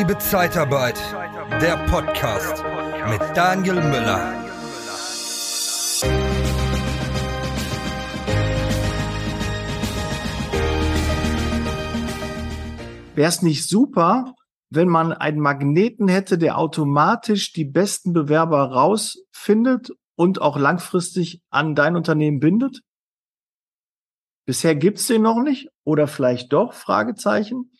Liebe Zeitarbeit, der Podcast mit Daniel Müller. Wäre es nicht super, wenn man einen Magneten hätte, der automatisch die besten Bewerber rausfindet und auch langfristig an dein Unternehmen bindet? Bisher gibt's den noch nicht oder vielleicht doch? Fragezeichen.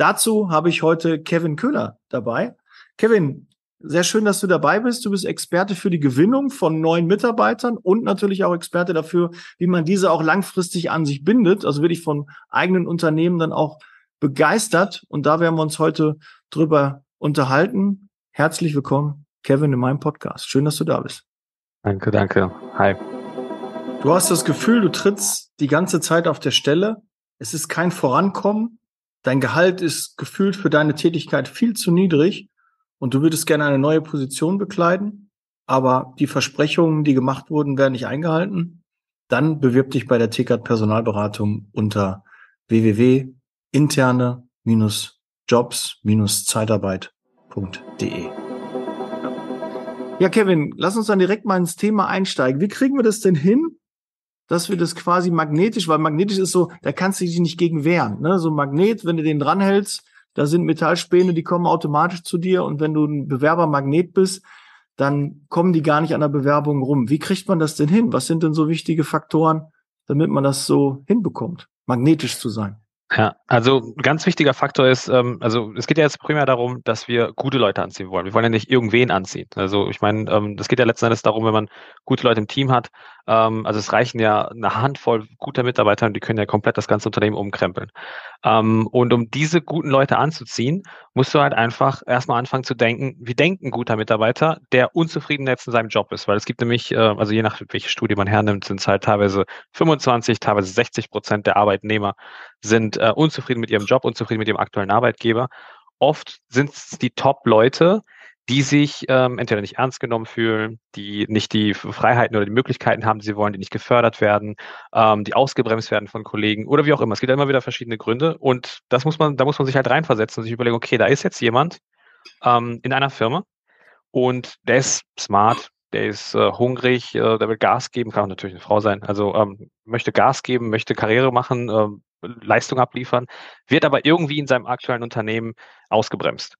Dazu habe ich heute Kevin Köhler dabei. Kevin, sehr schön, dass du dabei bist. Du bist Experte für die Gewinnung von neuen Mitarbeitern und natürlich auch Experte dafür, wie man diese auch langfristig an sich bindet. Also wirklich von eigenen Unternehmen dann auch begeistert. Und da werden wir uns heute drüber unterhalten. Herzlich willkommen, Kevin, in meinem Podcast. Schön, dass du da bist. Danke, danke. Hi. Du hast das Gefühl, du trittst die ganze Zeit auf der Stelle. Es ist kein Vorankommen. Dein Gehalt ist gefühlt für deine Tätigkeit viel zu niedrig und du würdest gerne eine neue Position bekleiden, aber die Versprechungen, die gemacht wurden, werden nicht eingehalten. Dann bewirb dich bei der TKAT Personalberatung unter www.interne-jobs-zeitarbeit.de. Ja, Kevin, lass uns dann direkt mal ins Thema einsteigen. Wie kriegen wir das denn hin, dass wir das quasi magnetisch, weil magnetisch ist so, da kannst du dich nicht gegen wehren. Ne? So ein Magnet, wenn du den dranhältst, da sind Metallspäne, die kommen automatisch zu dir und wenn du ein Bewerbermagnet bist, dann kommen die gar nicht an der Bewerbung rum. Wie kriegt man das denn hin? Was sind denn so wichtige Faktoren, damit man das so hinbekommt, magnetisch zu sein? Ja, also ganz wichtiger Faktor ist, ähm, also es geht ja jetzt primär darum, dass wir gute Leute anziehen wollen. Wir wollen ja nicht irgendwen anziehen. Also ich meine, ähm, das geht ja letzten Endes darum, wenn man gute Leute im Team hat. Ähm, also es reichen ja eine Handvoll guter Mitarbeiter und die können ja komplett das ganze Unternehmen umkrempeln. Ähm, und um diese guten Leute anzuziehen, musst du halt einfach erstmal anfangen zu denken, wie denkt ein guter Mitarbeiter, der unzufrieden jetzt in seinem Job ist. Weil es gibt nämlich, äh, also je nach welche Studie man hernimmt, sind es halt teilweise 25, teilweise 60 Prozent der Arbeitnehmer sind äh, unzufrieden mit ihrem Job, unzufrieden mit ihrem aktuellen Arbeitgeber. Oft sind es die Top-Leute, die sich ähm, entweder nicht ernst genommen fühlen, die nicht die Freiheiten oder die Möglichkeiten haben, die sie wollen, die nicht gefördert werden, ähm, die ausgebremst werden von Kollegen oder wie auch immer. Es gibt ja immer wieder verschiedene Gründe und das muss man, da muss man sich halt reinversetzen und sich überlegen, okay, da ist jetzt jemand ähm, in einer Firma und der ist smart, der ist äh, hungrig, äh, der will Gas geben, kann auch natürlich eine Frau sein, also ähm, möchte Gas geben, möchte Karriere machen, äh, Leistung abliefern, wird aber irgendwie in seinem aktuellen Unternehmen ausgebremst.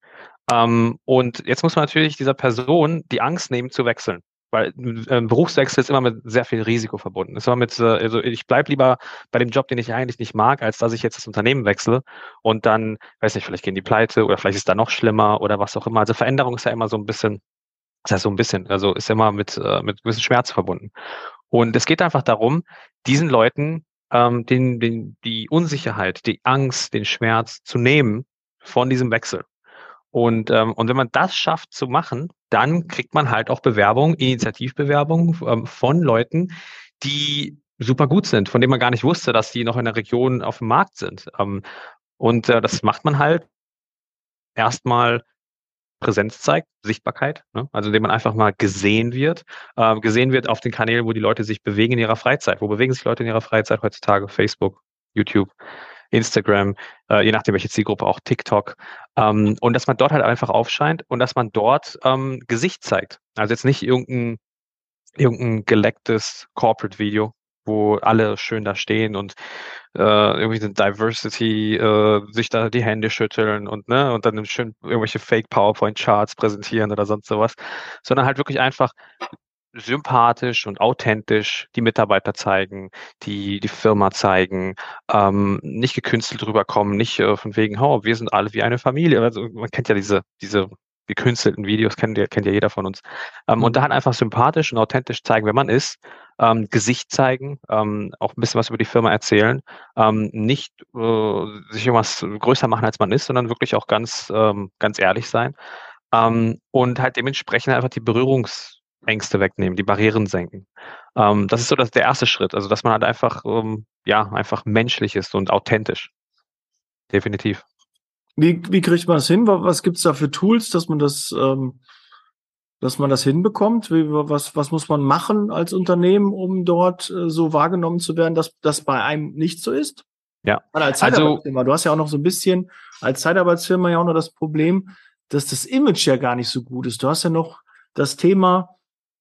Ähm, und jetzt muss man natürlich dieser Person die Angst nehmen zu wechseln. Weil ein Berufswechsel ist immer mit sehr viel Risiko verbunden. Ist immer mit, äh, also ich bleibe lieber bei dem Job, den ich eigentlich nicht mag, als dass ich jetzt das Unternehmen wechsle und dann, weiß nicht, vielleicht gehen die pleite oder vielleicht ist da noch schlimmer oder was auch immer. Also Veränderung ist ja immer so ein bisschen, das heißt so ein bisschen, also ist immer mit, äh, mit gewissen Schmerz verbunden. Und es geht einfach darum, diesen Leuten ähm, den, den, die Unsicherheit, die Angst, den Schmerz zu nehmen von diesem Wechsel. Und, ähm, und wenn man das schafft zu machen, dann kriegt man halt auch Bewerbungen, Initiativbewerbungen ähm, von Leuten, die super gut sind, von denen man gar nicht wusste, dass die noch in der Region auf dem Markt sind. Ähm, und äh, das macht man halt erstmal Präsenz zeigt, Sichtbarkeit, ne? also indem man einfach mal gesehen wird, äh, gesehen wird auf den Kanälen, wo die Leute sich bewegen in ihrer Freizeit. Wo bewegen sich Leute in ihrer Freizeit heutzutage? Facebook, YouTube, Instagram, äh, je nachdem welche Zielgruppe, auch TikTok. Ähm, und dass man dort halt einfach aufscheint und dass man dort ähm, Gesicht zeigt. Also jetzt nicht irgendein, irgendein gelecktes Corporate-Video, wo alle schön da stehen und äh, irgendwie eine Diversity, äh, sich da die Hände schütteln und ne, und dann schön irgendwelche Fake PowerPoint Charts präsentieren oder sonst sowas, sondern halt wirklich einfach sympathisch und authentisch die Mitarbeiter zeigen, die die Firma zeigen, ähm, nicht gekünstelt rüberkommen, nicht äh, von wegen, oh, wir sind alle wie eine Familie. Also man kennt ja diese, diese gekünstelten Videos, kennt ja, kennt ja jeder von uns. Ähm, und da halt einfach sympathisch und authentisch zeigen, wer man ist, ähm, Gesicht zeigen, ähm, auch ein bisschen was über die Firma erzählen, ähm, nicht äh, sich irgendwas größer machen, als man ist, sondern wirklich auch ganz, ähm, ganz ehrlich sein. Ähm, und halt dementsprechend einfach die Berührungs- Ängste wegnehmen, die Barrieren senken. Ähm, das ist so das, der erste Schritt. Also, dass man halt einfach, ähm, ja, einfach menschlich ist und authentisch. Definitiv. Wie, wie kriegt man das hin? Was gibt's da für Tools, dass man das, ähm, dass man das hinbekommt? Wie, was, was muss man machen als Unternehmen, um dort äh, so wahrgenommen zu werden, dass das bei einem nicht so ist? Ja. als also, du hast ja auch noch so ein bisschen als Zeitarbeitsfirma ja auch noch das Problem, dass das Image ja gar nicht so gut ist. Du hast ja noch das Thema,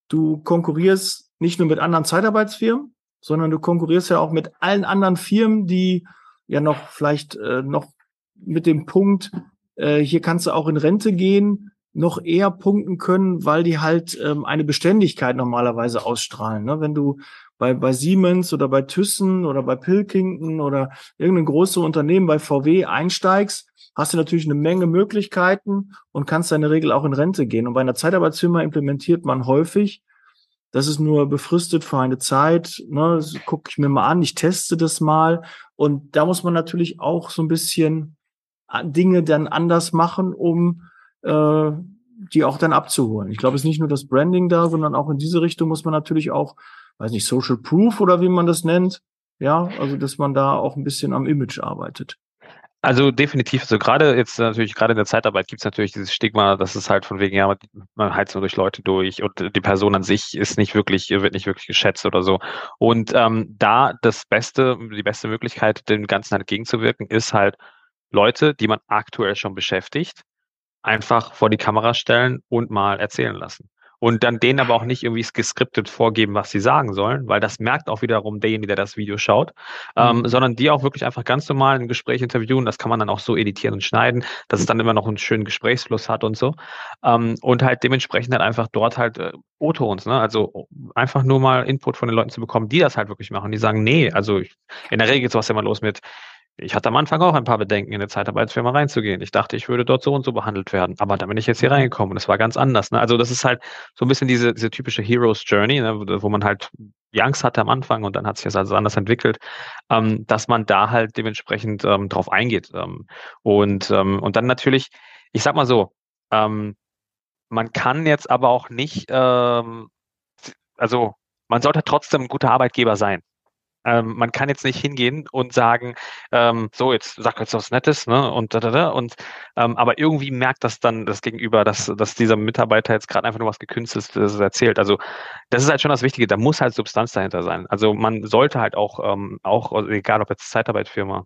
du konkurrierst nicht nur mit anderen Zeitarbeitsfirmen, sondern du konkurrierst ja auch mit allen anderen Firmen, die ja noch vielleicht äh, noch mit dem Punkt, äh, hier kannst du auch in Rente gehen, noch eher punkten können, weil die halt ähm, eine Beständigkeit normalerweise ausstrahlen. Ne? Wenn du bei, bei Siemens oder bei Thyssen oder bei Pilkington oder irgendein großes Unternehmen bei VW einsteigst, hast du natürlich eine Menge Möglichkeiten und kannst in der Regel auch in Rente gehen. Und bei einer Zeitarbeitsfirma implementiert man häufig, das ist nur befristet für eine Zeit, ne, gucke ich mir mal an, ich teste das mal. Und da muss man natürlich auch so ein bisschen äh, Dinge dann anders machen, um äh, die auch dann abzuholen. Ich glaube, es ist nicht nur das Branding da, sondern auch in diese Richtung muss man natürlich auch, weiß nicht, Social Proof oder wie man das nennt. Ja, also dass man da auch ein bisschen am Image arbeitet. Also definitiv, also gerade jetzt natürlich, gerade in der Zeitarbeit gibt es natürlich dieses Stigma, dass es halt von wegen, ja, man heizt nur durch Leute durch und die Person an sich ist nicht wirklich, wird nicht wirklich geschätzt oder so. Und ähm, da das Beste, die beste Möglichkeit, dem Ganzen halt entgegenzuwirken, ist halt Leute, die man aktuell schon beschäftigt, einfach vor die Kamera stellen und mal erzählen lassen und dann denen aber auch nicht irgendwie geskriptet vorgeben, was sie sagen sollen, weil das merkt auch wiederum derjenige, der das Video schaut, ähm, mhm. ähm, sondern die auch wirklich einfach ganz normal ein Gespräch interviewen. Das kann man dann auch so editieren und schneiden, dass es dann immer noch einen schönen Gesprächsfluss hat und so. Ähm, und halt dementsprechend halt einfach dort halt äh, O-Tons, ne? Also einfach nur mal Input von den Leuten zu bekommen, die das halt wirklich machen. Die sagen, nee, also ich, in der Regel geht sowas immer los mit, ich hatte am Anfang auch ein paar Bedenken, in eine Zeitarbeitsfirma reinzugehen. Ich dachte, ich würde dort so und so behandelt werden. Aber da bin ich jetzt hier mhm. reingekommen und es war ganz anders. Ne? Also das ist halt so ein bisschen diese, diese typische Hero's Journey, ne? wo man halt die Angst hatte am Anfang und dann hat sich das also anders entwickelt, ähm, dass man da halt dementsprechend ähm, drauf eingeht. Ähm, und, ähm, und dann natürlich, ich sag mal so, ähm, man kann jetzt aber auch nicht, ähm, also man sollte trotzdem ein guter Arbeitgeber sein. Ähm, man kann jetzt nicht hingehen und sagen, ähm, so, jetzt sag jetzt was Nettes, ne? Und da, da, da. Und ähm, aber irgendwie merkt das dann das Gegenüber, dass, dass dieser Mitarbeiter jetzt gerade einfach nur was Gekünsteltes erzählt. Also das ist halt schon das Wichtige, da muss halt Substanz dahinter sein. Also man sollte halt auch, ähm, auch, egal ob jetzt Zeitarbeitfirma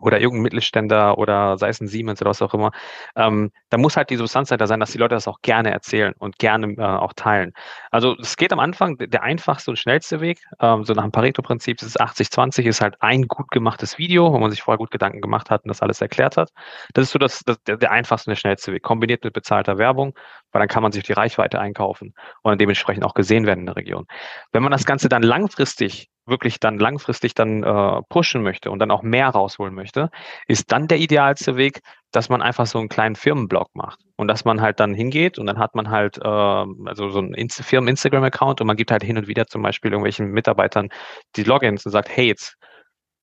oder irgendein Mittelständler oder sei es ein Siemens oder was auch immer, ähm, da muss halt die Substanz dahinter sein, dass die Leute das auch gerne erzählen und gerne äh, auch teilen. Also es geht am Anfang, der einfachste und schnellste Weg, ähm, so nach dem Pareto-Prinzip, das ist 80-20, ist halt ein gut gemachtes Video, wo man sich vorher gut Gedanken gemacht hat und das alles erklärt hat. Das ist so das, das der, der einfachste und der schnellste Weg, kombiniert mit bezahlter Werbung, weil dann kann man sich die Reichweite einkaufen und dementsprechend auch gesehen werden in der Region. Wenn man das Ganze dann langfristig wirklich dann langfristig dann äh, pushen möchte und dann auch mehr rausholen möchte, ist dann der idealste Weg, dass man einfach so einen kleinen Firmenblog macht und dass man halt dann hingeht und dann hat man halt äh, also so einen Inst Firmen-Instagram-Account und man gibt halt hin und wieder zum Beispiel irgendwelchen Mitarbeitern die Logins und sagt, hey, jetzt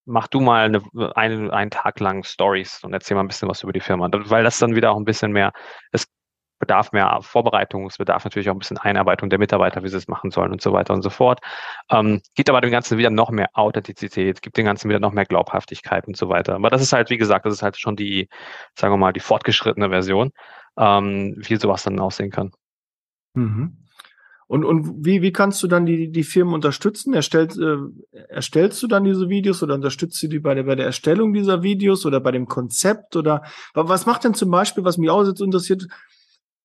mach du mal eine, einen, einen Tag lang Stories und erzähl mal ein bisschen was über die Firma, weil das dann wieder auch ein bisschen mehr, es bedarf mehr Vorbereitung, es bedarf natürlich auch ein bisschen Einarbeitung der Mitarbeiter, wie sie es machen sollen und so weiter und so fort. Ähm, gibt aber dem Ganzen wieder noch mehr Authentizität, gibt dem Ganzen wieder noch mehr Glaubhaftigkeit und so weiter. Aber das ist halt, wie gesagt, das ist halt schon die, sagen wir mal, die fortgeschrittene Version, ähm, wie sowas dann aussehen kann. Mhm. Und, und wie, wie kannst du dann die, die Firmen unterstützen? Erstellt, äh, erstellst du dann diese Videos oder unterstützt du die bei der, bei der Erstellung dieser Videos oder bei dem Konzept? Oder was macht denn zum Beispiel, was mich auch jetzt interessiert,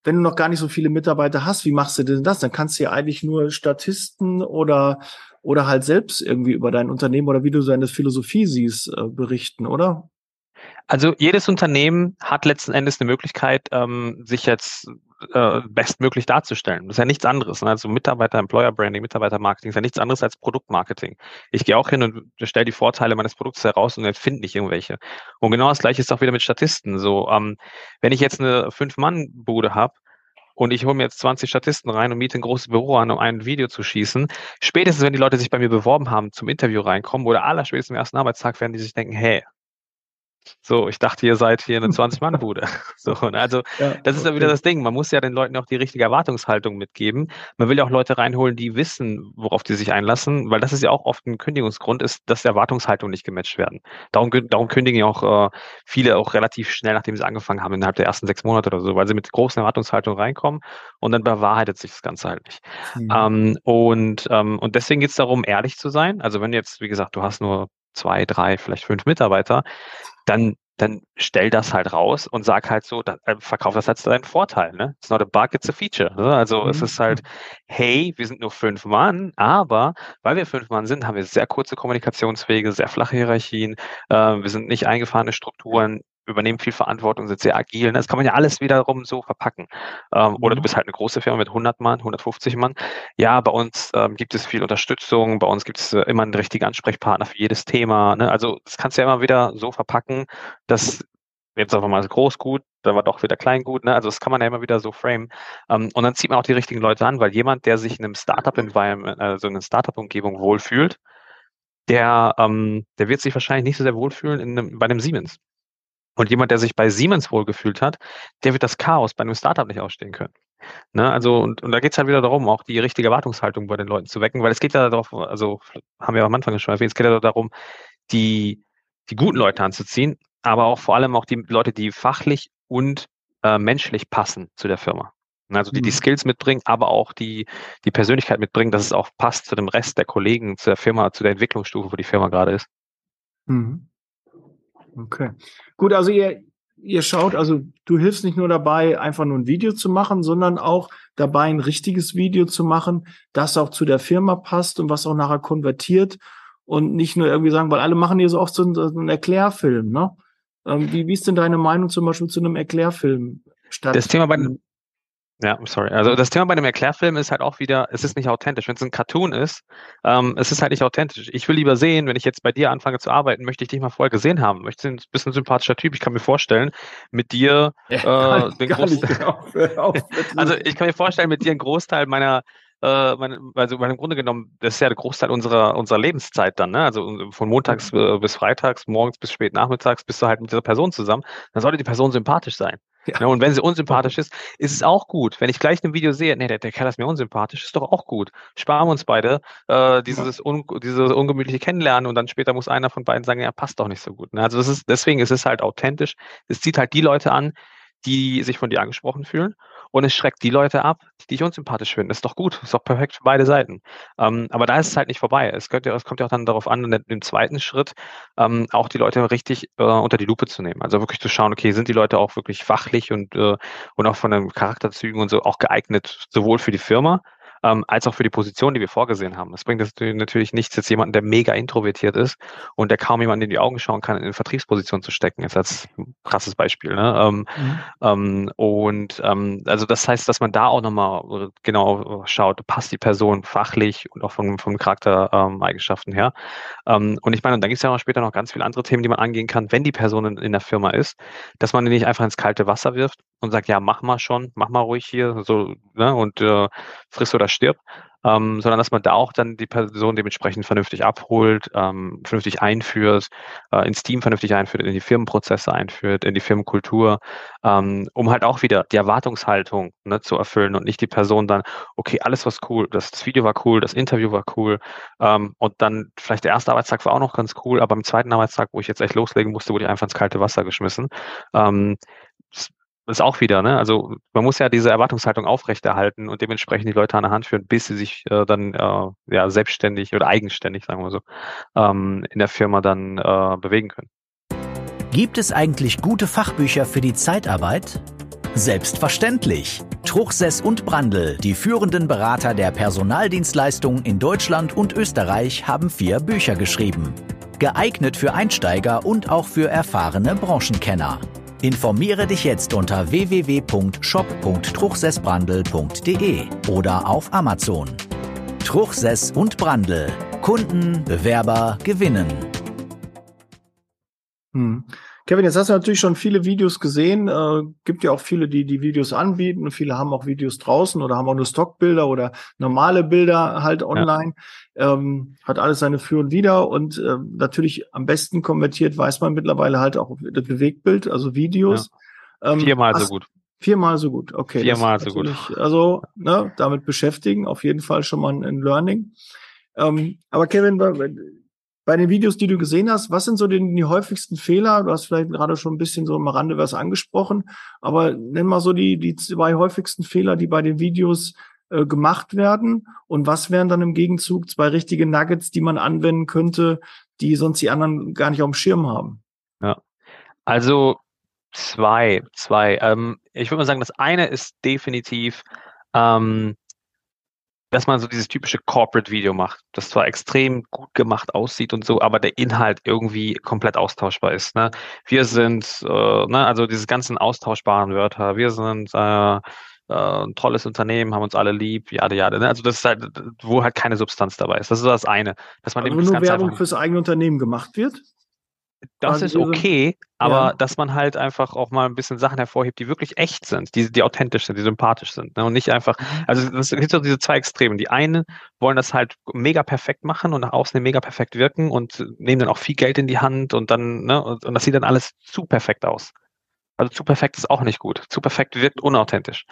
wenn du noch gar nicht so viele Mitarbeiter hast, wie machst du denn das? Dann kannst du ja eigentlich nur Statisten oder, oder halt selbst irgendwie über dein Unternehmen oder wie du seine Philosophie siehst, äh, berichten, oder? Also jedes Unternehmen hat letzten Endes eine Möglichkeit, ähm, sich jetzt äh, bestmöglich darzustellen. Das ist ja nichts anderes. Ne? Also Mitarbeiter, Employer Branding, Mitarbeiter Marketing ist ja nichts anderes als Produktmarketing. Ich gehe auch hin und stelle die Vorteile meines Produkts heraus und finde nicht irgendwelche. Und genau das gleiche ist auch wieder mit Statisten. So, ähm, wenn ich jetzt eine Fünf-Mann-Bude habe, und ich hole mir jetzt 20 Statisten rein und miete ein großes Büro an, um ein Video zu schießen. Spätestens, wenn die Leute sich bei mir beworben haben, zum Interview reinkommen oder allerspätestens am ersten Arbeitstag, werden die sich denken, hey, so, ich dachte, ihr seid hier eine 20-Mann-Bude. So, also ja, das ist ja wieder das Ding. Man muss ja den Leuten auch die richtige Erwartungshaltung mitgeben. Man will ja auch Leute reinholen, die wissen, worauf die sich einlassen, weil das ist ja auch oft ein Kündigungsgrund, ist, dass die Erwartungshaltung nicht gematcht werden. Darum, darum kündigen ja auch äh, viele auch relativ schnell, nachdem sie angefangen haben, innerhalb der ersten sechs Monate oder so, weil sie mit großen Erwartungshaltung reinkommen und dann bewahrheitet sich das Ganze halt nicht. Mhm. Ähm, und, ähm, und deswegen geht es darum, ehrlich zu sein. Also wenn jetzt, wie gesagt, du hast nur zwei, drei, vielleicht fünf Mitarbeiter, dann dann stell das halt raus und sag halt so, da, äh, verkauf das als deinen Vorteil. Ne? It's not a bug, it's a feature. Ne? Also mhm. es ist halt, hey, wir sind nur fünf Mann, aber weil wir fünf Mann sind, haben wir sehr kurze Kommunikationswege, sehr flache Hierarchien, äh, wir sind nicht eingefahrene Strukturen, übernehmen viel Verantwortung, sind sehr agil. Ne? Das kann man ja alles wiederum so verpacken. Ähm, oder du mhm. bist halt eine große Firma mit 100 Mann, 150 Mann. Ja, bei uns ähm, gibt es viel Unterstützung, bei uns gibt es äh, immer einen richtigen Ansprechpartner für jedes Thema. Ne? Also das kannst du ja immer wieder so verpacken, dass jetzt einfach mal groß gut, dann war doch wieder klein gut. Ne? Also das kann man ja immer wieder so frame. Ähm, und dann zieht man auch die richtigen Leute an, weil jemand, der sich in einem Startup-Environment, also in einer Startup-Umgebung wohlfühlt, der, ähm, der wird sich wahrscheinlich nicht so sehr wohlfühlen in einem, bei einem Siemens. Und jemand, der sich bei Siemens wohlgefühlt hat, der wird das Chaos bei einem Startup nicht ausstehen können. Ne, also, und, und da geht es halt wieder darum, auch die richtige Erwartungshaltung bei den Leuten zu wecken, weil es geht ja darauf, also haben wir am Anfang schon erwähnt, es geht ja darum, die, die guten Leute anzuziehen, aber auch vor allem auch die Leute, die fachlich und äh, menschlich passen zu der Firma. Ne, also die, die mhm. Skills mitbringen, aber auch die, die Persönlichkeit mitbringen, dass es auch passt zu dem Rest der Kollegen, zu der Firma, zu der Entwicklungsstufe, wo die Firma gerade ist. Mhm. Okay. Gut, also ihr, ihr schaut, also du hilfst nicht nur dabei, einfach nur ein Video zu machen, sondern auch dabei, ein richtiges Video zu machen, das auch zu der Firma passt und was auch nachher konvertiert und nicht nur irgendwie sagen, weil alle machen hier so oft so einen, so einen Erklärfilm, ne? Ähm, wie, wie ist denn deine Meinung zum Beispiel zu einem Erklärfilm? Statt das Thema bei, ja, sorry. Also das Thema bei dem Erklärfilm ist halt auch wieder, es ist nicht authentisch. Wenn es ein Cartoon ist, ähm, es ist halt nicht authentisch. Ich will lieber sehen, wenn ich jetzt bei dir anfange zu arbeiten, möchte ich dich mal vorher gesehen haben. Möchte ein bisschen sympathischer Typ. Ich kann mir vorstellen, mit dir ja, äh, den Großteil. also ich kann mir vorstellen, mit dir einen Großteil meiner äh, meine, also im Grunde genommen, das ist ja der Großteil unserer, unserer Lebenszeit dann, ne? Also von montags äh, bis freitags, morgens bis spät nachmittags bist du halt mit dieser Person zusammen. Dann sollte die Person sympathisch sein. Ja. ja. und wenn sie unsympathisch ist, ist es auch gut. Wenn ich gleich ein Video sehe, nee, der, der Kerl ist mir unsympathisch, ist doch auch gut. Sparen wir uns beide äh, dieses, un, dieses ungemütliche Kennenlernen und dann später muss einer von beiden sagen, ja, passt doch nicht so gut. Ne? Also das ist, deswegen ist es halt authentisch. Es zieht halt die Leute an, die sich von dir angesprochen fühlen und es schreckt die Leute ab, die dich unsympathisch finden. Ist doch gut, ist doch perfekt für beide Seiten. Ähm, aber da ist es halt nicht vorbei. Es, könnte, es kommt ja auch dann darauf an, im zweiten Schritt ähm, auch die Leute richtig äh, unter die Lupe zu nehmen. Also wirklich zu schauen, okay, sind die Leute auch wirklich fachlich und, äh, und auch von den Charakterzügen und so auch geeignet, sowohl für die Firma, ähm, als auch für die Position, die wir vorgesehen haben. Das bringt natürlich nichts, jetzt jemanden, der mega introvertiert ist und der kaum jemanden in die Augen schauen kann, in eine Vertriebsposition zu stecken, jetzt als krasses Beispiel. Ne? Ähm, mhm. ähm, und ähm, also das heißt, dass man da auch nochmal genau schaut, passt die Person fachlich und auch von, vom Charaktereigenschaften her. Ähm, und ich meine, und dann gibt es ja auch später noch ganz viele andere Themen, die man angehen kann, wenn die Person in, in der Firma ist, dass man die nicht einfach ins kalte Wasser wirft und sagt, ja, mach mal schon, mach mal ruhig hier, so, ne, und äh, friss oder stirb, ähm, sondern dass man da auch dann die Person dementsprechend vernünftig abholt, ähm, vernünftig einführt, äh, ins Team vernünftig einführt, in die Firmenprozesse einführt, in die Firmenkultur, ähm, um halt auch wieder die Erwartungshaltung ne, zu erfüllen und nicht die Person dann, okay, alles was cool, das, das Video war cool, das Interview war cool ähm, und dann vielleicht der erste Arbeitstag war auch noch ganz cool, aber am zweiten Arbeitstag, wo ich jetzt echt loslegen musste, wurde ich einfach ins kalte Wasser geschmissen. Ähm, ist auch wieder, ne? Also man muss ja diese Erwartungshaltung aufrechterhalten und dementsprechend die Leute an der Hand führen, bis sie sich äh, dann äh, ja selbstständig oder eigenständig, sagen wir so, ähm, in der Firma dann äh, bewegen können. Gibt es eigentlich gute Fachbücher für die Zeitarbeit? Selbstverständlich. Truchsess und Brandl, die führenden Berater der Personaldienstleistung in Deutschland und Österreich, haben vier Bücher geschrieben. Geeignet für Einsteiger und auch für erfahrene Branchenkenner. Informiere dich jetzt unter www.shop.truchsessbrandel.de oder auf Amazon. Truchsess und Brandel. Kunden, Bewerber gewinnen. Hm. Kevin, jetzt hast du natürlich schon viele Videos gesehen. Äh, gibt ja auch viele, die die Videos anbieten. Viele haben auch Videos draußen oder haben auch nur Stockbilder oder normale Bilder halt online. Ja. Ähm, hat alles seine Für und Wider. Und äh, natürlich am besten konvertiert weiß man mittlerweile halt auch das Bewegtbild, also Videos. Ja. Ähm, Viermal so gut. Viermal so gut, okay. Viermal so gut. Also ne, damit beschäftigen, auf jeden Fall schon mal ein Learning. Ähm, aber Kevin, bei den Videos, die du gesehen hast, was sind so die, die, häufigsten Fehler? Du hast vielleicht gerade schon ein bisschen so am Rande was angesprochen, aber nenn mal so die, die zwei häufigsten Fehler, die bei den Videos äh, gemacht werden. Und was wären dann im Gegenzug zwei richtige Nuggets, die man anwenden könnte, die sonst die anderen gar nicht auf dem Schirm haben? Ja. Also zwei, zwei. Ähm, ich würde mal sagen, das eine ist definitiv, ähm, dass man so dieses typische Corporate-Video macht, das zwar extrem gut gemacht aussieht und so, aber der Inhalt irgendwie komplett austauschbar ist. Ne? Wir sind, äh, ne, also diese ganzen austauschbaren Wörter, wir sind äh, äh, ein tolles Unternehmen, haben uns alle lieb, ja, ja. Ne? Also das ist halt, wo halt keine Substanz dabei ist. Das ist so das eine. Dass man Also eben das nur Ganze Werbung fürs eigene Unternehmen gemacht wird. Das ist okay, aber Ja. dass man halt einfach auch mal ein bisschen Sachen hervorhebt, die wirklich echt sind, die, die authentisch sind, die sympathisch sind. Ne? Und nicht einfach, Mhm. also es gibt so diese zwei Extremen. Die einen wollen das halt mega perfekt machen und nach außen mega perfekt wirken und nehmen dann auch viel Geld in die Hand und dann, ne, und, und das sieht dann alles zu perfekt aus. Also zu perfekt ist auch nicht gut. Zu perfekt wirkt unauthentisch.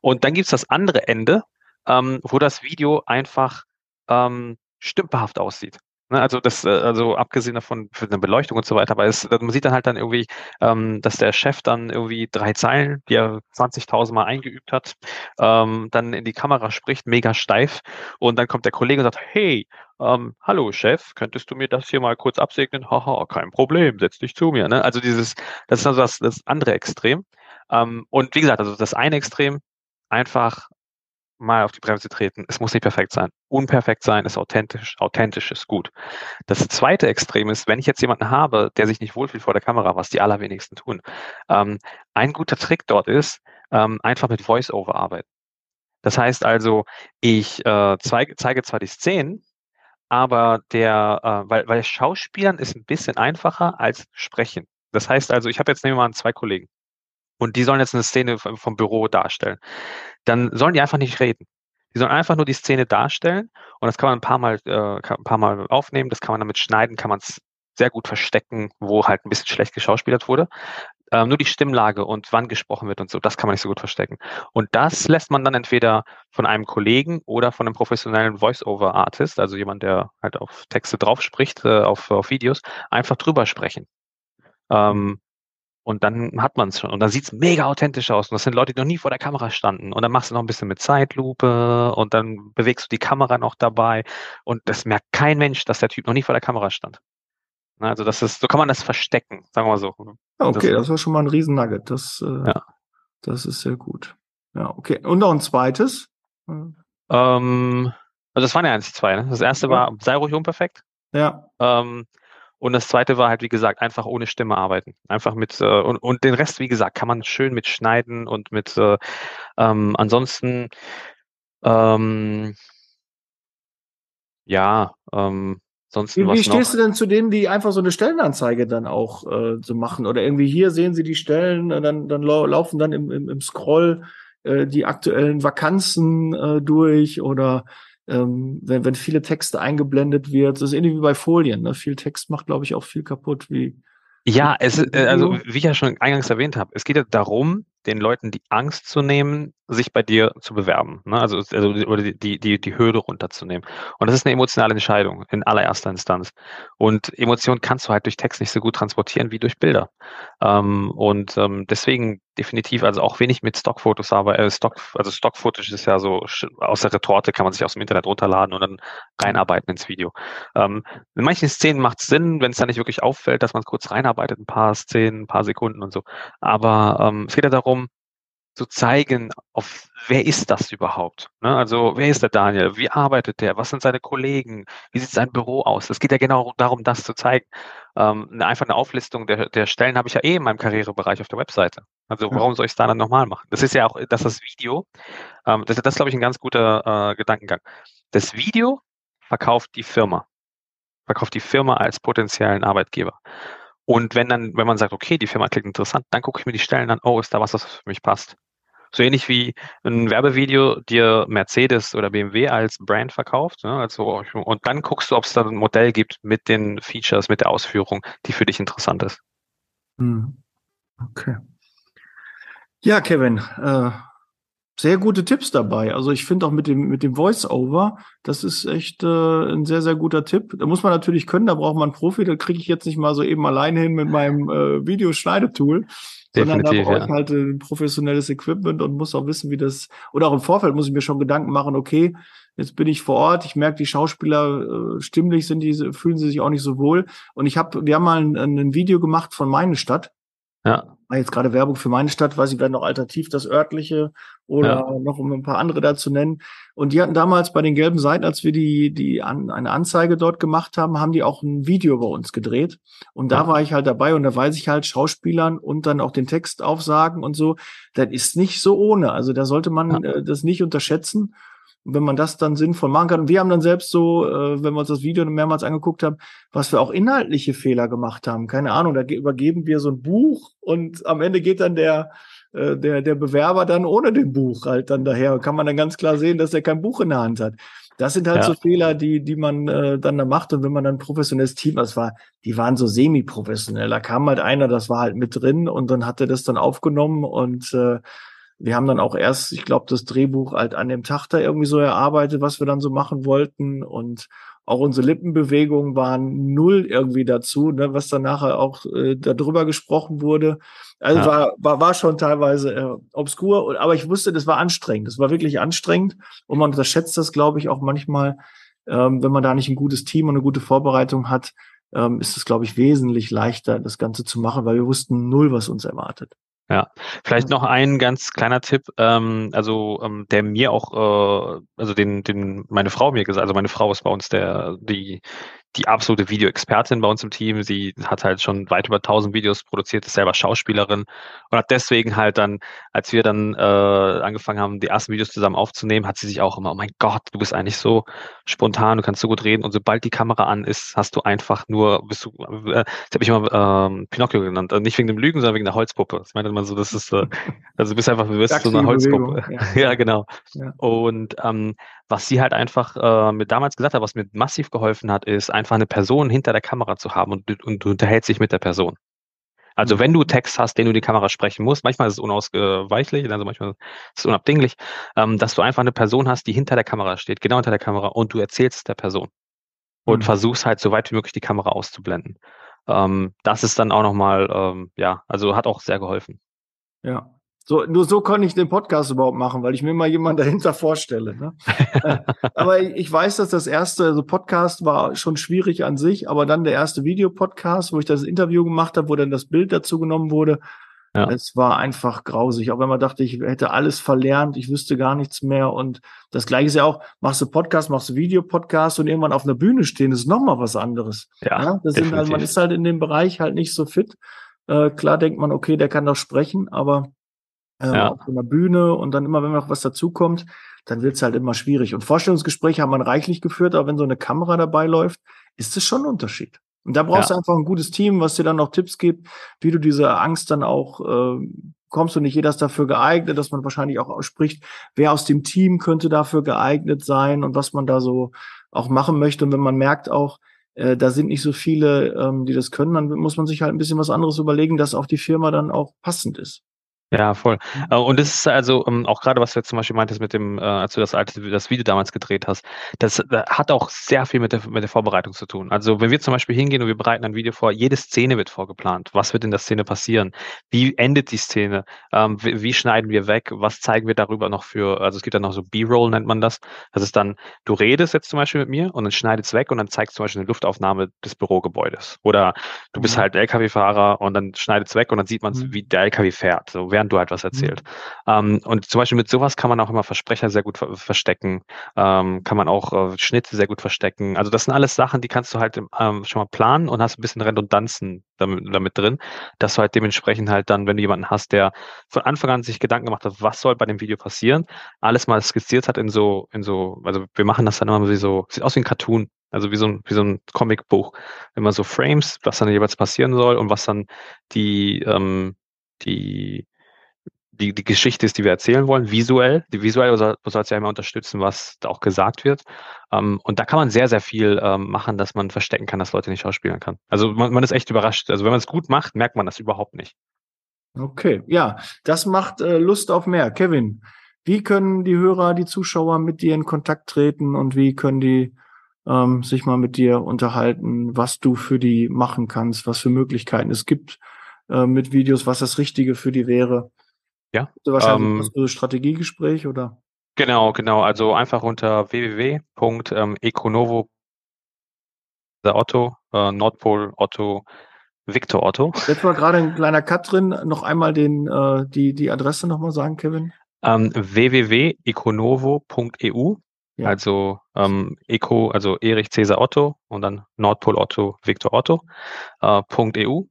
Und dann gibt's das andere Ende, ähm, wo das Video einfach ähm, stümperhaft aussieht. Ne, also das, äh, also abgesehen davon für eine Beleuchtung und so weiter, aber es, man sieht dann halt dann irgendwie, ähm, dass der Chef dann irgendwie drei Zeilen, die er 20.000 Mal eingeübt hat, ähm, dann in die Kamera spricht, mega steif, und dann kommt der Kollege und sagt, hey, ähm, hallo Chef, könntest du mir das hier mal kurz absegnen? Haha, kein Problem, setz dich zu mir. Ne? Also dieses, das ist also das, das andere Extrem. Ähm, und wie gesagt, also das eine Extrem, einfach mal auf die Bremse treten. Es muss nicht perfekt sein. Unperfekt sein ist authentisch. Authentisch ist gut. Das zweite Extrem ist, wenn ich jetzt jemanden habe, der sich nicht wohlfühlt vor der Kamera, was die allerwenigsten tun. Ähm, ein guter Trick dort ist, ähm, einfach mit Voice-Over arbeiten. Das heißt also, ich äh, zeige, zeige zwar die Szenen, aber der, äh, weil, weil Schauspielern ist ein bisschen einfacher als Sprechen. Das heißt also, ich habe jetzt nehmen wir mal zwei Kollegen und die sollen jetzt eine Szene vom, Büro darstellen. Dann sollen die einfach nicht reden. Die sollen einfach nur die Szene darstellen und das kann man ein paar Mal, äh, ein paar Mal aufnehmen, das kann man damit schneiden, kann man es sehr gut verstecken, wo halt ein bisschen schlecht geschauspielert wurde. Ähm, nur die Stimmlage und wann gesprochen wird und so, das kann man nicht so gut verstecken. Und das lässt man dann entweder von einem Kollegen oder von einem professionellen Voice-Over-Artist, also jemand, der halt auf Texte drauf spricht, äh, auf, auf Videos, einfach drüber sprechen. Ähm, und dann hat man es schon. Und dann sieht's mega authentisch aus. Und das sind Leute, die noch nie vor der Kamera standen. Und dann machst du noch ein bisschen mit Zeitlupe und dann bewegst du die Kamera noch dabei. Und das merkt kein Mensch, dass der Typ noch nie vor der Kamera stand. Also das ist, so kann man das verstecken, sagen wir mal so. Ja, okay, Das- das, war schon mal ein Riesennugget. Das, äh, Ja. das ist sehr gut. Ja, okay. Und noch ein zweites. Äh, Ähm, also das waren ja eins, zwei. Ne? Das erste Ja. war, sei ruhig unperfekt. Ja, Ähm, und das zweite war halt, wie gesagt, einfach ohne Stimme arbeiten. Einfach mit, äh, und, und den Rest, wie gesagt, kann man schön mit schneiden und mit, äh, ähm, ansonsten, ähm, ja, ähm, ansonsten Wie, was wie stehst noch? du denn zu denen, die einfach so eine Stellenanzeige dann auch äh, so machen? Oder irgendwie hier sehen sie die Stellen, dann, dann lau laufen dann im, im, im Scroll äh, die aktuellen Vakanzen äh, durch oder ähm, wenn, wenn viele Texte eingeblendet wird. Das ist ähnlich wie bei Folien. Ne? Viel Text macht, glaube ich, auch viel kapput. Wie, Ja, es, äh, also wie ich ja schon eingangs erwähnt habe, es geht ja darum, den Leuten die Angst zu nehmen, sich bei dir zu bewerben. Ne? Also, also oder die, die, die, Hürde runterzunehmen. Und das ist eine emotionale Entscheidung in allererster Instanz. Und Emotionen kannst du halt durch Text nicht so gut transportieren wie durch Bilder. Ähm, und ähm, deswegen definitiv, also auch wenig mit Stockfotos, aber äh, Stock, also Stockfootage ist ja so aus der Retorte, kann man sich aus dem Internet runterladen und dann reinarbeiten ins Video. Ähm, in manchen Szenen macht es Sinn, wenn es da nicht wirklich auffällt, dass man es kurz reinarbeitet, ein paar Szenen, ein paar Sekunden und so. Aber ähm, es geht ja darum, zu zeigen, auf wer ist das überhaupt? Ne? Also wer ist der Daniel? Wie arbeitet der? Was sind seine Kollegen? Wie sieht sein Büro aus? Es geht ja genau darum, das zu zeigen. Ähm, eine, einfach eine Auflistung der, der Stellen habe ich ja eh in meinem Karrierebereich auf der Webseite. Also warum soll ich es da dann nochmal machen? Das ist ja auch, dass das Video, ähm, das, das ist, glaube ich, ein ganz guter äh, Gedankengang. Das Video verkauft die Firma. Verkauft die Firma als potenziellen Arbeitgeber. Und wenn dann, wenn man sagt, okay, die Firma klingt interessant, dann gucke ich mir die Stellen an, oh, ist da was, was für mich passt. So ähnlich wie ein Werbevideo dir Mercedes oder BMW als Brand verkauft. Ne? Also, und dann guckst du, ob es da ein Modell gibt mit den Features, mit der Ausführung, die für dich interessant ist. Hm. Okay. Ja, Kevin, äh, sehr gute Tipps dabei. Also ich finde auch mit dem mit dem Voice-Over, das ist echt äh, ein sehr sehr guter Tipp. Da muss man natürlich können, da braucht man einen Profi. Da kriege ich jetzt nicht mal so eben alleine hin mit meinem äh, Videoschneidetool, sondern da brauche ja. ich halt äh, professionelles Equipment und muss auch wissen, wie das oder auch im Vorfeld muss ich mir schon Gedanken machen. Okay, jetzt bin ich vor Ort. Ich merke, die Schauspieler äh, stimmlich sind die fühlen sie sich auch nicht so wohl. Und ich habe, wir haben mal ein, ein Video gemacht von meine Stadt Ja. Jetzt gerade Werbung für meine Stadt, weiß ich, werden noch alternativ das örtliche oder ja. noch um ein paar andere da zu nennen. Und die hatten damals bei den gelben Seiten, als wir die, die an, eine Anzeige dort gemacht haben, haben die auch ein Video bei uns gedreht. Und da ja. war ich halt dabei und da weiß ich halt Schauspielern und dann auch den Text aufsagen und so. Das ist nicht so ohne. Also da sollte man ja. äh, das nicht unterschätzen wenn man das dann sinnvoll machen kann. Und wir haben dann selbst so, äh, wenn wir uns das Video mehrmals angeguckt haben, was wir auch inhaltliche Fehler gemacht haben. Keine Ahnung, da übergeben wir so ein Buch und am Ende geht dann der, äh, der, der Bewerber dann ohne den Buch halt dann daher. Kann man dann ganz klar sehen, dass er kein Buch in der Hand hat. Das sind halt ja. so Fehler, die, die man äh, dann da macht. Und wenn man dann ein professionelles Team, das war, die waren so semi-professionell. Da kam halt einer, das war halt mit drin und dann hat er das dann aufgenommen und äh, wir haben dann auch erst, ich glaube, das Drehbuch halt an dem Tag da irgendwie so erarbeitet, was wir dann so machen wollten. Und auch unsere Lippenbewegungen waren null irgendwie dazu, ne, was dann nachher auch äh, darüber gesprochen wurde. Also ja. war, war, war schon teilweise äh, obskur, aber ich wusste, das war anstrengend. Das war wirklich anstrengend und man unterschätzt das, glaube ich, auch manchmal, ähm, wenn man da nicht ein gutes Team und eine gute Vorbereitung hat, ähm, ist es, glaube ich, wesentlich leichter, das Ganze zu machen, weil wir wussten null, was uns erwartet. Ja, vielleicht noch ein ganz kleiner Tipp, ähm, also ähm, der mir auch, äh, also den, den meine Frau mir gesagt, also meine Frau ist bei uns der, die die absolute Videoexpertin bei uns im Team. Sie hat halt schon weit über 1000 Videos produziert, ist selber Schauspielerin und hat deswegen halt dann, als wir dann äh, angefangen haben, die ersten Videos zusammen aufzunehmen, hat sie sich auch immer, oh mein Gott, du bist eigentlich so spontan, du kannst so gut reden und sobald die Kamera an ist, hast du einfach nur, bist du, äh, das habe ich immer ähm, Pinocchio genannt, also nicht wegen dem Lügen, sondern wegen der Holzpuppe. Ich meine immer so, das ist, äh, also du bist einfach, du bist so eine Holzpuppe. Ja. ja, genau. Ja. Und ähm, was sie halt einfach äh, mir damals gesagt hat, was mir massiv geholfen hat, ist einfach eine Person hinter der Kamera zu haben und, und du unterhältst dich mit der Person. Also wenn du mhm. Text hast, den du die Kamera sprechen musst, manchmal ist es unausweichlich, also manchmal ist es unabdinglich, ähm, dass du einfach eine Person hast, die hinter der Kamera steht, genau hinter der Kamera und du erzählst der Person und mhm. versuchst halt so weit wie möglich die Kamera auszublenden. Ähm, das ist dann auch nochmal, ähm, ja, also hat auch sehr geholfen. Ja, so, nur so konnte ich den Podcast überhaupt machen, weil ich mir mal jemanden dahinter vorstelle. Ne? Aber ich weiß, dass das erste also Podcast war schon schwierig an sich, aber dann der erste Videopodcast, wo ich das Interview gemacht habe, wo dann das Bild dazu genommen wurde, ja. es war einfach grausig. Auch wenn man dachte, ich hätte alles verlernt, ich wüsste gar nichts mehr. Und das Gleiche ist ja auch, machst du Podcast, machst du Videopodcast und irgendwann auf einer Bühne stehen, ist nochmal was anderes. Ja, ja das sind halt, man ist halt in dem Bereich halt nicht so fit. Äh, klar denkt man, okay, der kann doch sprechen, aber äh, ja. auf einer Bühne und dann immer, wenn noch was dazukommt, dann wird es halt immer schwierig. Und Vorstellungsgespräche haben man reichlich geführt, aber wenn so eine Kamera dabei läuft, ist es schon ein Unterschied. Und da brauchst ja. du einfach ein gutes Team, was dir dann auch Tipps gibt, wie du diese Angst dann auch äh, kommst und nicht jeder ist dafür geeignet, dass man wahrscheinlich auch ausspricht, wer aus dem Team könnte dafür geeignet sein und was man da so auch machen möchte. Und wenn man merkt auch, äh, da sind nicht so viele, ähm, die das können, dann muss man sich halt ein bisschen was anderes überlegen, dass auch die Firma dann auch passend ist. Ja, voll. Äh, und das ist also ähm, auch gerade, was du jetzt zum Beispiel meintest mit dem, äh, als du das alte, das Video damals gedreht hast, das äh, hat auch sehr viel mit der, mit der Vorbereitung zu tun. Also wenn wir zum Beispiel hingehen und wir bereiten ein Video vor, jede Szene wird vorgeplant. Was wird in der Szene passieren? Wie endet die Szene? Ähm, wie, schneiden wir weg? Was zeigen wir darüber noch für, also es gibt dann noch so B-Roll nennt man das. Das ist dann, du redest jetzt zum Beispiel mit mir und dann schneidest weg und dann zeigst zum Beispiel eine Luftaufnahme des Bürogebäudes. Oder du bist mhm. halt LKW-Fahrer und dann schneidest weg und dann sieht man, mhm. wie der LKW fährt. So, während du halt was erzählt. Mhm. Ähm, und zum Beispiel mit sowas kann man auch immer Versprecher sehr gut ver verstecken, ähm, kann man auch äh, Schnitte sehr gut verstecken. Also das sind alles Sachen, die kannst du halt ähm, schon mal planen und hast ein bisschen Redundanzen damit, damit drin, dass du halt dementsprechend halt dann, wenn du jemanden hast, der von Anfang an sich Gedanken gemacht hat, was soll bei dem Video passieren, alles mal skizziert hat in so, in so, also wir machen das dann immer wie so, sieht aus wie ein Cartoon, also wie so ein, wie so ein Comicbuch. Immer so Frames, was dann jeweils passieren soll und was dann die, ähm, die die, die Geschichte ist, die wir erzählen wollen, visuell. Die visuell soll es ja immer unterstützen, was da auch gesagt wird. Ähm, und da kann man sehr, sehr viel ähm, machen, dass man verstecken kann, dass Leute nicht schauspielen kann. Also man, man ist echt überrascht. Also wenn man es gut macht, merkt man das überhaupt nicht. Okay, ja, das macht äh, Lust auf mehr. Kevin, wie können die Hörer, die Zuschauer mit dir in Kontakt treten und wie können die ähm, sich mal mit dir unterhalten, was du für die machen kannst, was für Möglichkeiten es gibt äh, mit Videos, was das Richtige für die wäre? Ja. Also wahrscheinlich ähm, Strategiegespräch oder? Genau, genau. Also einfach unter www.econovo der Otto, äh, Nordpol Otto Victor Otto. Jetzt war gerade ein kleiner Cut drin. Noch einmal den, äh, die, die Adresse nochmal sagen, Kevin. Ähm, www.econovo.eu. Ja. Also ähm, Eco, also Erich Cäsar Otto und dann Nordpol Otto Victor Otto äh, .eu.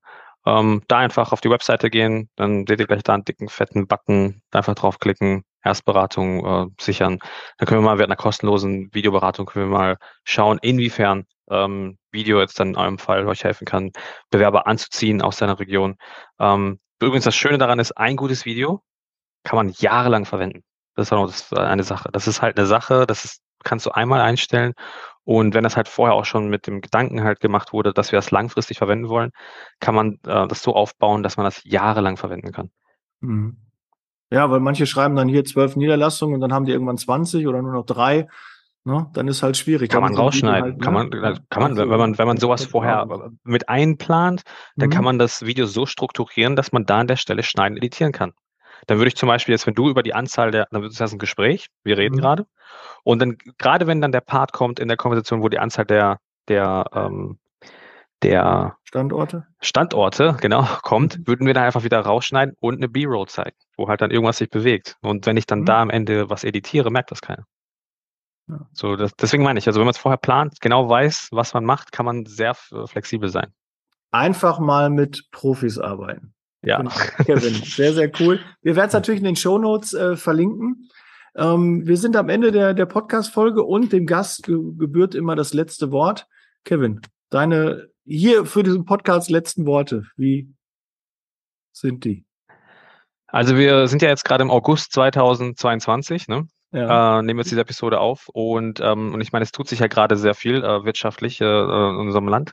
Ähm, da einfach auf die Webseite gehen, dann seht ihr gleich da einen dicken, fetten Button, einfach draufklicken, Erstberatung äh, sichern. Dann können wir mal während einer kostenlosen Videoberatung können wir mal schauen, inwiefern ähm, Video jetzt dann in eurem Fall euch helfen kann, Bewerber anzuziehen aus seiner Region. Ähm, übrigens, das Schöne daran ist, ein gutes Video kann man jahrelang verwenden. Das ist auch das, eine Sache. Das ist halt eine Sache, das ist, kannst du einmal einstellen. Und wenn das halt vorher auch schon mit dem Gedanken halt gemacht wurde, dass wir das langfristig verwenden wollen, kann man äh, das so aufbauen, dass man das jahrelang verwenden kann. Mhm. Ja, weil manche schreiben dann hier zwölf Niederlassungen und dann haben die irgendwann 20 oder nur noch drei. Ne? Dann ist halt schwierig. Kann man rausschneiden. Halt, kann, man, ne? kann man, wenn man, wenn man sowas vorher mit einplant, dann mhm. kann man das Video so strukturieren, dass man da an der Stelle schneiden, editieren kann. Dann würde ich zum Beispiel jetzt, wenn du über die Anzahl der, dann wird es ein Gespräch, wir reden mhm. gerade. Und dann, gerade wenn dann der Part kommt in der Konversation, wo die Anzahl der, der, ähm, der Standorte? Standorte, genau, kommt, mhm. würden wir dann einfach wieder rausschneiden und eine B-Roll zeigen, wo halt dann irgendwas sich bewegt. Und wenn ich dann mhm. da am Ende was editiere, merkt das keiner. Ja. So, das, deswegen meine ich, also wenn man es vorher plant, genau weiß, was man macht, kann man sehr flexibel sein. Einfach mal mit Profis arbeiten. Ja. Kevin, sehr, sehr cool. Wir werden es natürlich in den Show Notes äh, verlinken. Ähm, wir sind am Ende der, der Podcast-Folge und dem Gast ge gebührt immer das letzte Wort. Kevin, deine hier für diesen Podcast letzten Worte, wie sind die? Also wir sind ja jetzt gerade im August 2022, ne? Ja. Äh, nehmen wir jetzt diese Episode auf und, ähm, und ich meine, es tut sich ja gerade sehr viel äh, wirtschaftlich äh, in unserem Land.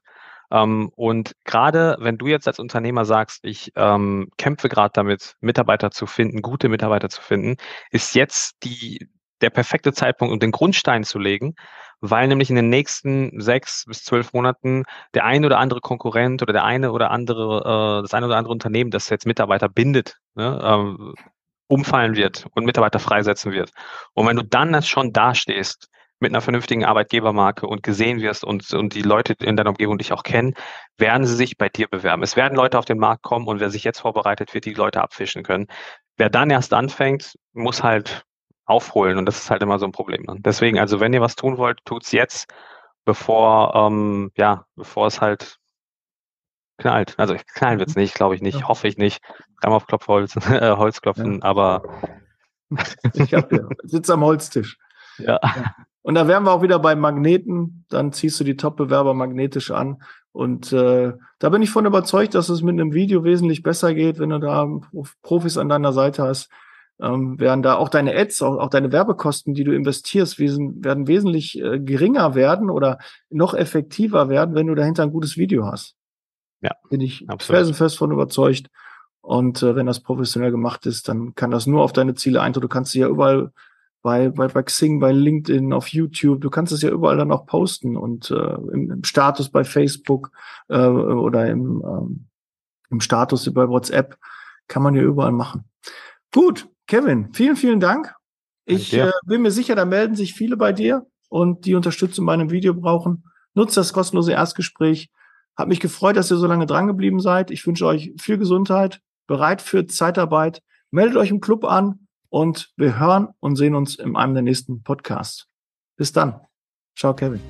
Ähm, und gerade wenn du jetzt als Unternehmer sagst, ich ähm, kämpfe gerade damit, Mitarbeiter zu finden, gute Mitarbeiter zu finden, ist jetzt die, der perfekte Zeitpunkt, um den Grundstein zu legen, weil nämlich in den nächsten sechs bis zwölf Monaten der eine oder andere Konkurrent oder der eine oder andere, äh, das eine oder andere Unternehmen, das jetzt Mitarbeiter bindet, ne, ähm, umfallen wird und Mitarbeiter freisetzen wird. Und wenn du dann schon dastehst mit einer vernünftigen Arbeitgebermarke und gesehen wirst und, und die Leute in deiner Umgebung dich auch kennen, werden sie sich bei dir bewerben. Es werden Leute auf den Markt kommen und wer sich jetzt vorbereitet, wird die Leute abfischen können. Wer dann erst anfängt, muss halt aufholen und das ist halt immer so ein Problem. Ne? Deswegen, also wenn ihr was tun wollt, tut's jetzt, bevor, ähm, ja, bevor es halt knallt. Also knallen wird's nicht, glaube ich nicht, ja. hoffe ich nicht. Dreimal auf Klopfholz, äh, Holz klopfen, ja. aber ich hab ja, sitze am Holztisch. Ja. ja. Und da wären wir auch wieder bei Magneten. Dann ziehst du die Top-Bewerber magnetisch an. Und äh, da bin ich von überzeugt, dass es mit einem Video wesentlich besser geht, wenn du da Profis an deiner Seite hast. Ähm, werden da auch deine Ads, auch, auch deine Werbekosten, die du investierst, werden, werden wesentlich äh, geringer werden oder noch effektiver werden, wenn du dahinter ein gutes Video hast. Ja, bin ich felsenfest von überzeugt. Und äh, wenn das professionell gemacht ist, dann kann das nur auf deine Ziele eintun. Du kannst sie ja überall bei, bei, bei Xing, bei LinkedIn, auf YouTube. Du kannst es ja überall dann auch posten und äh, im, im Status bei Facebook äh, oder im, ähm, im Status bei WhatsApp kann man ja überall machen. Gut, Kevin, vielen, vielen Dank. Ich äh, bin mir sicher, da melden sich viele bei dir und die Unterstützung bei einem Video brauchen. Nutzt das kostenlose Erstgespräch. Hat mich gefreut, dass ihr so lange dran geblieben seid. Ich wünsche euch viel Gesundheit, bereit für Zeitarbeit. Meldet euch im Club an und wir hören und sehen uns in einem der nächsten Podcasts. Bis dann. Ciao, Kevin.